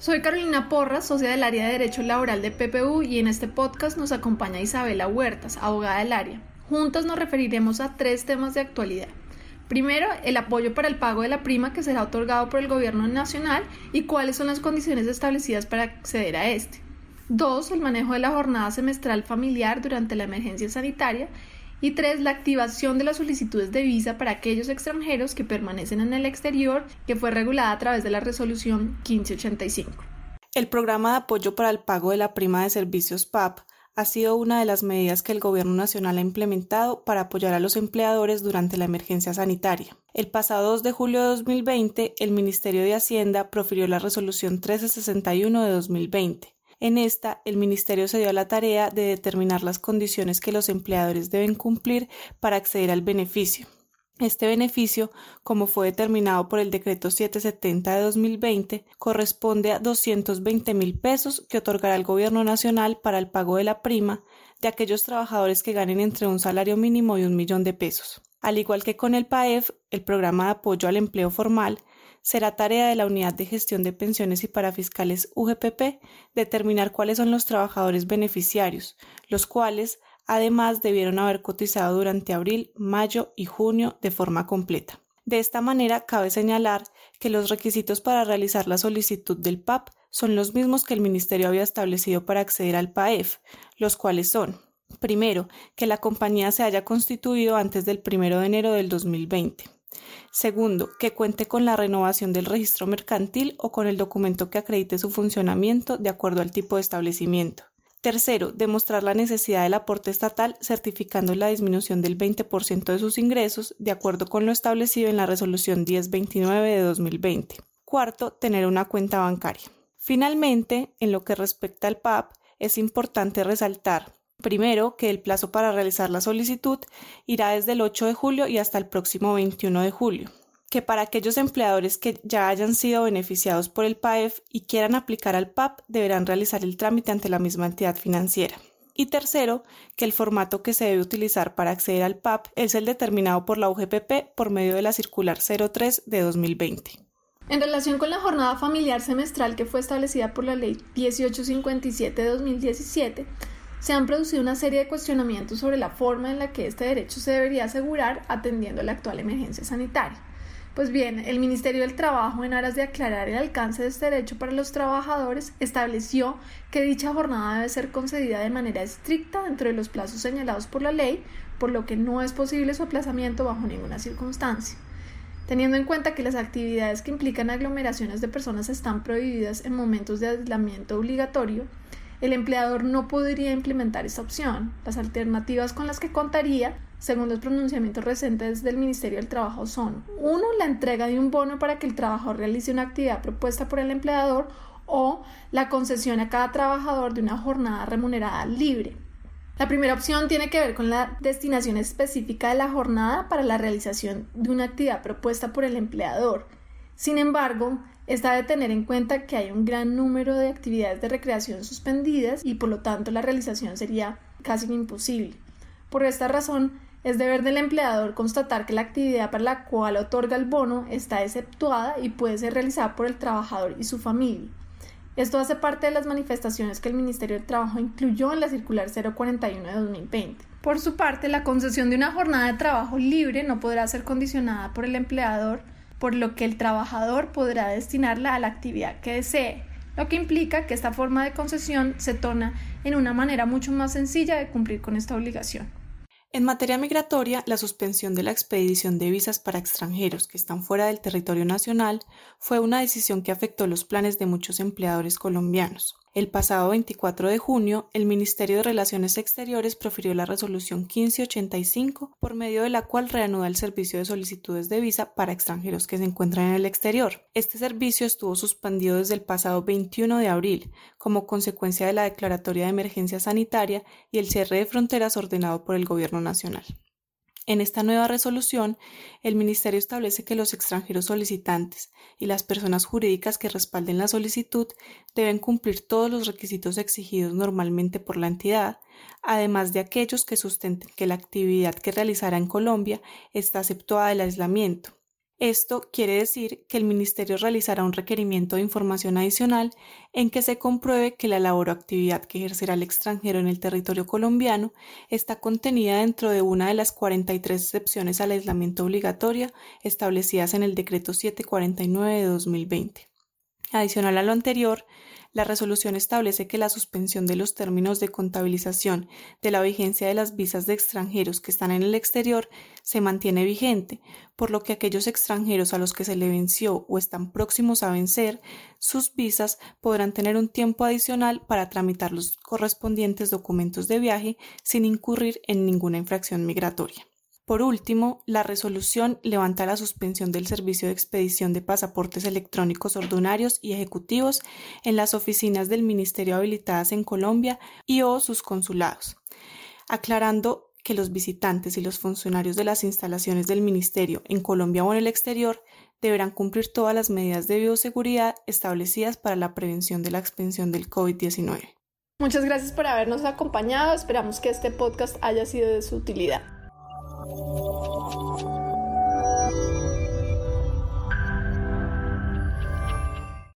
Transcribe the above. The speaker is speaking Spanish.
Soy Carolina Porras, socia del área de Derecho Laboral de PPU y en este podcast nos acompaña Isabela Huertas, abogada del área. Juntas nos referiremos a tres temas de actualidad. Primero, el apoyo para el pago de la prima que será otorgado por el Gobierno Nacional y cuáles son las condiciones establecidas para acceder a este. Dos, el manejo de la jornada semestral familiar durante la emergencia sanitaria. Y tres, la activación de las solicitudes de visa para aquellos extranjeros que permanecen en el exterior, que fue regulada a través de la resolución 1585. El programa de apoyo para el pago de la prima de servicios PAP ha sido una de las medidas que el Gobierno Nacional ha implementado para apoyar a los empleadores durante la emergencia sanitaria. El pasado 2 de julio de 2020, el Ministerio de Hacienda profirió la resolución 1361 de 2020. En esta, el Ministerio se dio a la tarea de determinar las condiciones que los empleadores deben cumplir para acceder al beneficio. Este beneficio, como fue determinado por el decreto 770 de 2020, corresponde a 220 mil pesos que otorgará el Gobierno Nacional para el pago de la prima de aquellos trabajadores que ganen entre un salario mínimo y un millón de pesos. Al igual que con el PAEF, el programa de apoyo al empleo formal, será tarea de la Unidad de Gestión de Pensiones y Parafiscales UGPP determinar cuáles son los trabajadores beneficiarios, los cuales Además, debieron haber cotizado durante abril, mayo y junio de forma completa. De esta manera, cabe señalar que los requisitos para realizar la solicitud del PAP son los mismos que el Ministerio había establecido para acceder al PAEF, los cuales son Primero, que la compañía se haya constituido antes del 1 de enero del 2020. Segundo, que cuente con la renovación del registro mercantil o con el documento que acredite su funcionamiento de acuerdo al tipo de establecimiento. Tercero, demostrar la necesidad del aporte estatal certificando la disminución del 20% de sus ingresos de acuerdo con lo establecido en la resolución 1029 de 2020. Cuarto, tener una cuenta bancaria. Finalmente, en lo que respecta al PAP, es importante resaltar Primero, que el plazo para realizar la solicitud irá desde el 8 de julio y hasta el próximo 21 de julio que para aquellos empleadores que ya hayan sido beneficiados por el PAEF y quieran aplicar al PAP deberán realizar el trámite ante la misma entidad financiera. Y tercero, que el formato que se debe utilizar para acceder al PAP es el determinado por la UGPP por medio de la circular 03 de 2020. En relación con la jornada familiar semestral que fue establecida por la Ley 1857 de 2017, se han producido una serie de cuestionamientos sobre la forma en la que este derecho se debería asegurar atendiendo la actual emergencia sanitaria. Pues bien, el Ministerio del Trabajo, en aras de aclarar el alcance de este derecho para los trabajadores, estableció que dicha jornada debe ser concedida de manera estricta dentro de los plazos señalados por la ley, por lo que no es posible su aplazamiento bajo ninguna circunstancia. Teniendo en cuenta que las actividades que implican aglomeraciones de personas están prohibidas en momentos de aislamiento obligatorio, el empleador no podría implementar esta opción. Las alternativas con las que contaría según los pronunciamientos recientes del Ministerio del Trabajo, son 1. La entrega de un bono para que el trabajador realice una actividad propuesta por el empleador o la concesión a cada trabajador de una jornada remunerada libre. La primera opción tiene que ver con la destinación específica de la jornada para la realización de una actividad propuesta por el empleador. Sin embargo, esta debe tener en cuenta que hay un gran número de actividades de recreación suspendidas y por lo tanto la realización sería casi imposible. Por esta razón, es deber del empleador constatar que la actividad para la cual otorga el bono está exceptuada y puede ser realizada por el trabajador y su familia. Esto hace parte de las manifestaciones que el Ministerio del Trabajo incluyó en la circular 041 de 2020. Por su parte, la concesión de una jornada de trabajo libre no podrá ser condicionada por el empleador, por lo que el trabajador podrá destinarla a la actividad que desee, lo que implica que esta forma de concesión se torna en una manera mucho más sencilla de cumplir con esta obligación. En materia migratoria, la suspensión de la expedición de visas para extranjeros que están fuera del territorio nacional fue una decisión que afectó los planes de muchos empleadores colombianos. El pasado 24 de junio, el Ministerio de Relaciones Exteriores profirió la resolución 1585, por medio de la cual reanuda el servicio de solicitudes de visa para extranjeros que se encuentran en el exterior. Este servicio estuvo suspendido desde el pasado 21 de abril, como consecuencia de la declaratoria de emergencia sanitaria y el cierre de fronteras ordenado por el Gobierno Nacional. En esta nueva resolución, el Ministerio establece que los extranjeros solicitantes y las personas jurídicas que respalden la solicitud deben cumplir todos los requisitos exigidos normalmente por la entidad, además de aquellos que sustenten que la actividad que realizará en Colombia está aceptada del aislamiento. Esto quiere decir que el Ministerio realizará un requerimiento de información adicional en que se compruebe que la labor o actividad que ejercerá el extranjero en el territorio colombiano está contenida dentro de una de las 43 excepciones al aislamiento obligatorio establecidas en el Decreto 749 de 2020. Adicional a lo anterior, la resolución establece que la suspensión de los términos de contabilización de la vigencia de las visas de extranjeros que están en el exterior se mantiene vigente, por lo que aquellos extranjeros a los que se le venció o están próximos a vencer sus visas podrán tener un tiempo adicional para tramitar los correspondientes documentos de viaje sin incurrir en ninguna infracción migratoria. Por último, la resolución levanta la suspensión del servicio de expedición de pasaportes electrónicos ordinarios y ejecutivos en las oficinas del Ministerio habilitadas en Colombia y o sus consulados, aclarando que los visitantes y los funcionarios de las instalaciones del Ministerio en Colombia o en el exterior deberán cumplir todas las medidas de bioseguridad establecidas para la prevención de la expansión del COVID-19. Muchas gracias por habernos acompañado. Esperamos que este podcast haya sido de su utilidad. oh you.